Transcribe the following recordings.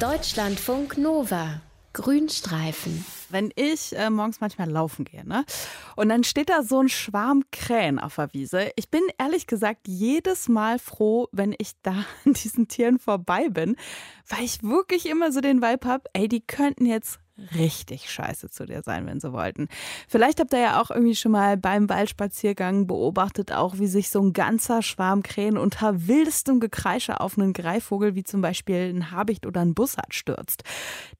Deutschlandfunk Nova. Grünstreifen. Wenn ich äh, morgens manchmal laufen gehe, ne? Und dann steht da so ein Schwarm Krähen auf der Wiese. Ich bin ehrlich gesagt jedes Mal froh, wenn ich da an diesen Tieren vorbei bin, weil ich wirklich immer so den Vibe habe, ey, die könnten jetzt richtig scheiße zu dir sein, wenn sie wollten. Vielleicht habt ihr ja auch irgendwie schon mal beim Waldspaziergang beobachtet, auch wie sich so ein ganzer Schwarm Krähen unter wildestem Gekreische auf einen Greifvogel, wie zum Beispiel ein Habicht oder ein Bussard, stürzt.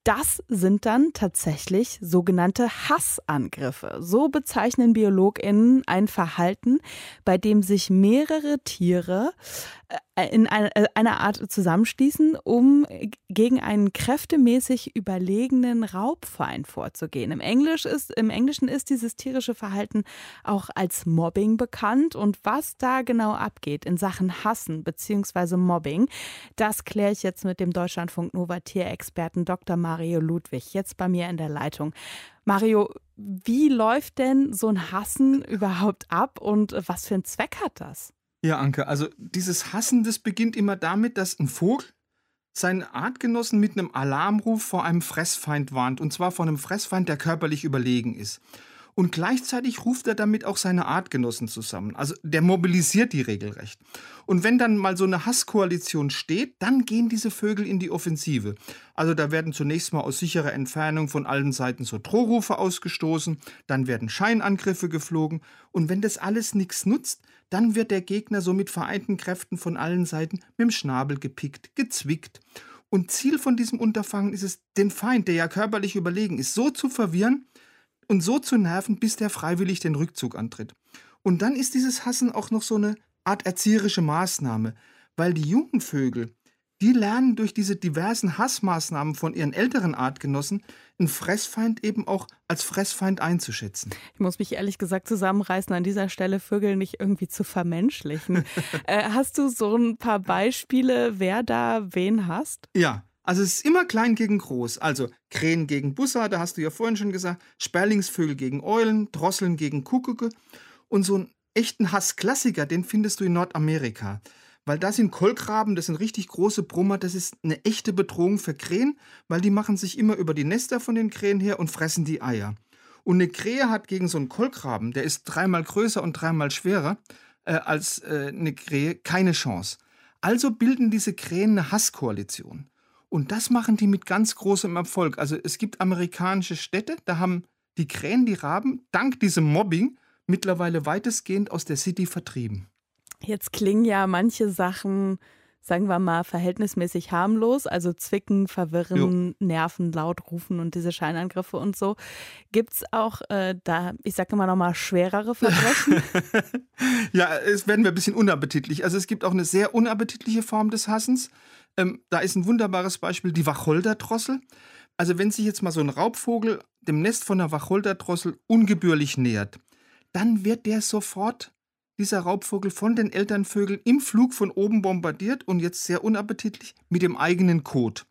Das sind dann tatsächlich sogenannte Hassangriffe. So bezeichnen BiologInnen ein Verhalten, bei dem sich mehrere Tiere in äh, einer Art zusammenschließen, um gegen einen kräftemäßig überlegenen Raubfeind vorzugehen. Im, Englisch ist, Im Englischen ist dieses tierische Verhalten auch als Mobbing bekannt. Und was da genau abgeht in Sachen Hassen bzw. Mobbing, das kläre ich jetzt mit dem Deutschlandfunk Nova Tierexperten Dr. Mario Ludwig, jetzt bei mir in der Leitung. Mario, wie läuft denn so ein Hassen überhaupt ab und was für einen Zweck hat das? Ja, Anke, also dieses Hassen, das beginnt immer damit, dass ein Vogel seinen Artgenossen mit einem Alarmruf vor einem Fressfeind warnt, und zwar vor einem Fressfeind, der körperlich überlegen ist. Und gleichzeitig ruft er damit auch seine Artgenossen zusammen. Also der mobilisiert die regelrecht. Und wenn dann mal so eine Hasskoalition steht, dann gehen diese Vögel in die Offensive. Also da werden zunächst mal aus sicherer Entfernung von allen Seiten so Drohrufe ausgestoßen, dann werden Scheinangriffe geflogen und wenn das alles nichts nutzt, dann wird der Gegner so mit vereinten Kräften von allen Seiten mit dem Schnabel gepickt, gezwickt. Und Ziel von diesem Unterfangen ist es, den Feind, der ja körperlich überlegen ist, so zu verwirren und so zu nerven, bis der freiwillig den Rückzug antritt. Und dann ist dieses Hassen auch noch so eine Art erzieherische Maßnahme, weil die jungen Vögel, die lernen durch diese diversen Hassmaßnahmen von ihren älteren Artgenossen, einen Fressfeind eben auch als Fressfeind einzuschätzen. Ich muss mich ehrlich gesagt zusammenreißen, an dieser Stelle Vögel nicht irgendwie zu vermenschlichen. äh, hast du so ein paar Beispiele, wer da wen hasst? Ja, also es ist immer klein gegen groß. Also Krähen gegen Bussarde, hast du ja vorhin schon gesagt, Sperlingsvögel gegen Eulen, Drosseln gegen Kuckucke. Und so einen echten Hassklassiker, den findest du in Nordamerika. Weil da sind Kolkraben, das sind richtig große Brummer, das ist eine echte Bedrohung für Krähen, weil die machen sich immer über die Nester von den Krähen her und fressen die Eier. Und eine Krähe hat gegen so einen Kolkraben, der ist dreimal größer und dreimal schwerer äh, als äh, eine Krähe, keine Chance. Also bilden diese Krähen eine Hasskoalition. Und das machen die mit ganz großem Erfolg. Also es gibt amerikanische Städte, da haben die Krähen, die Raben, dank diesem Mobbing mittlerweile weitestgehend aus der City vertrieben. Jetzt klingen ja manche Sachen, sagen wir mal, verhältnismäßig harmlos, also zwicken, verwirren, jo. nerven, laut rufen und diese Scheinangriffe und so. Gibt es auch äh, da, ich sage immer nochmal, schwerere Verbrechen? ja, es werden wir ein bisschen unappetitlich. Also es gibt auch eine sehr unappetitliche Form des Hassens. Ähm, da ist ein wunderbares Beispiel die Wacholderdrossel. Also wenn sich jetzt mal so ein Raubvogel dem Nest von der Wacholderdrossel ungebührlich nähert, dann wird der sofort dieser Raubvogel von den Elternvögeln im Flug von oben bombardiert und jetzt sehr unappetitlich mit dem eigenen Kot.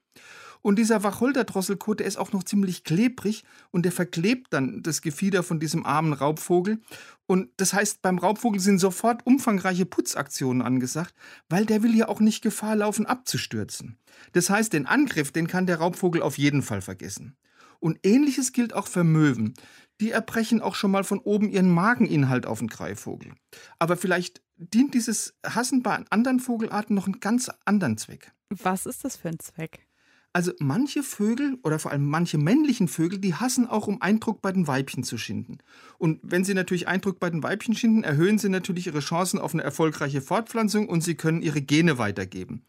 Und dieser Wacholderdrosselkot, der ist auch noch ziemlich klebrig und der verklebt dann das Gefieder von diesem armen Raubvogel. Und das heißt, beim Raubvogel sind sofort umfangreiche Putzaktionen angesagt, weil der will ja auch nicht Gefahr laufen, abzustürzen. Das heißt, den Angriff, den kann der Raubvogel auf jeden Fall vergessen. Und ähnliches gilt auch für Möwen die erbrechen auch schon mal von oben ihren Mageninhalt auf den Greifvogel. Aber vielleicht dient dieses Hassen bei anderen Vogelarten noch einen ganz anderen Zweck. Was ist das für ein Zweck? Also manche Vögel oder vor allem manche männlichen Vögel, die hassen auch, um Eindruck bei den Weibchen zu schinden. Und wenn sie natürlich Eindruck bei den Weibchen schinden, erhöhen sie natürlich ihre Chancen auf eine erfolgreiche Fortpflanzung und sie können ihre Gene weitergeben.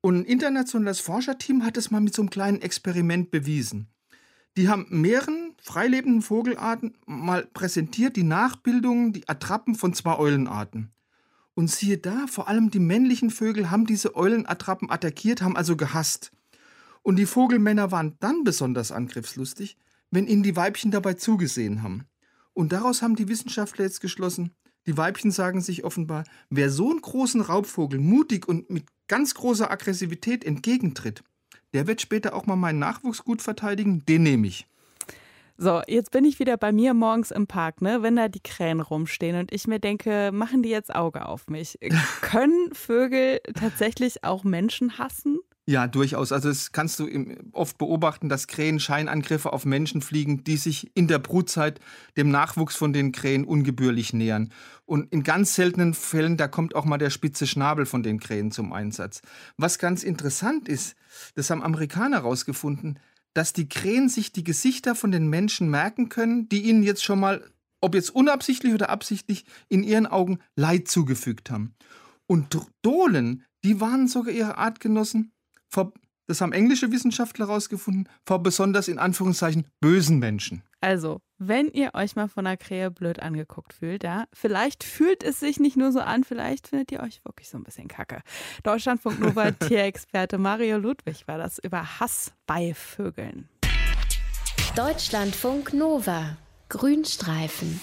Und ein internationales Forscherteam hat es mal mit so einem kleinen Experiment bewiesen. Die haben mehreren freilebenden Vogelarten mal präsentiert, die Nachbildungen, die Attrappen von zwei Eulenarten. Und siehe da, vor allem die männlichen Vögel haben diese Eulenattrappen attackiert, haben also gehasst. Und die Vogelmänner waren dann besonders angriffslustig, wenn ihnen die Weibchen dabei zugesehen haben. Und daraus haben die Wissenschaftler jetzt geschlossen, die Weibchen sagen sich offenbar, wer so einen großen Raubvogel mutig und mit ganz großer Aggressivität entgegentritt, der wird später auch mal meinen Nachwuchs gut verteidigen, den nehme ich. So, jetzt bin ich wieder bei mir morgens im Park, ne, wenn da die Krähen rumstehen und ich mir denke, machen die jetzt Auge auf mich? Können Vögel tatsächlich auch Menschen hassen? Ja, durchaus. Also das kannst du oft beobachten, dass Krähen Scheinangriffe auf Menschen fliegen, die sich in der Brutzeit dem Nachwuchs von den Krähen ungebührlich nähern. Und in ganz seltenen Fällen, da kommt auch mal der spitze Schnabel von den Krähen zum Einsatz. Was ganz interessant ist, das haben Amerikaner herausgefunden, dass die Krähen sich die Gesichter von den Menschen merken können, die ihnen jetzt schon mal, ob jetzt unabsichtlich oder absichtlich, in ihren Augen Leid zugefügt haben. Und Dohlen, die warnen sogar ihre Artgenossen vor, das haben englische Wissenschaftler herausgefunden, vor besonders in Anführungszeichen bösen Menschen. Also, wenn ihr euch mal von einer Krähe blöd angeguckt fühlt, ja, vielleicht fühlt es sich nicht nur so an, vielleicht findet ihr euch wirklich so ein bisschen kacke. Deutschlandfunk Nova Tierexperte Mario Ludwig war das über Hass bei Vögeln. Deutschlandfunk Nova Grünstreifen.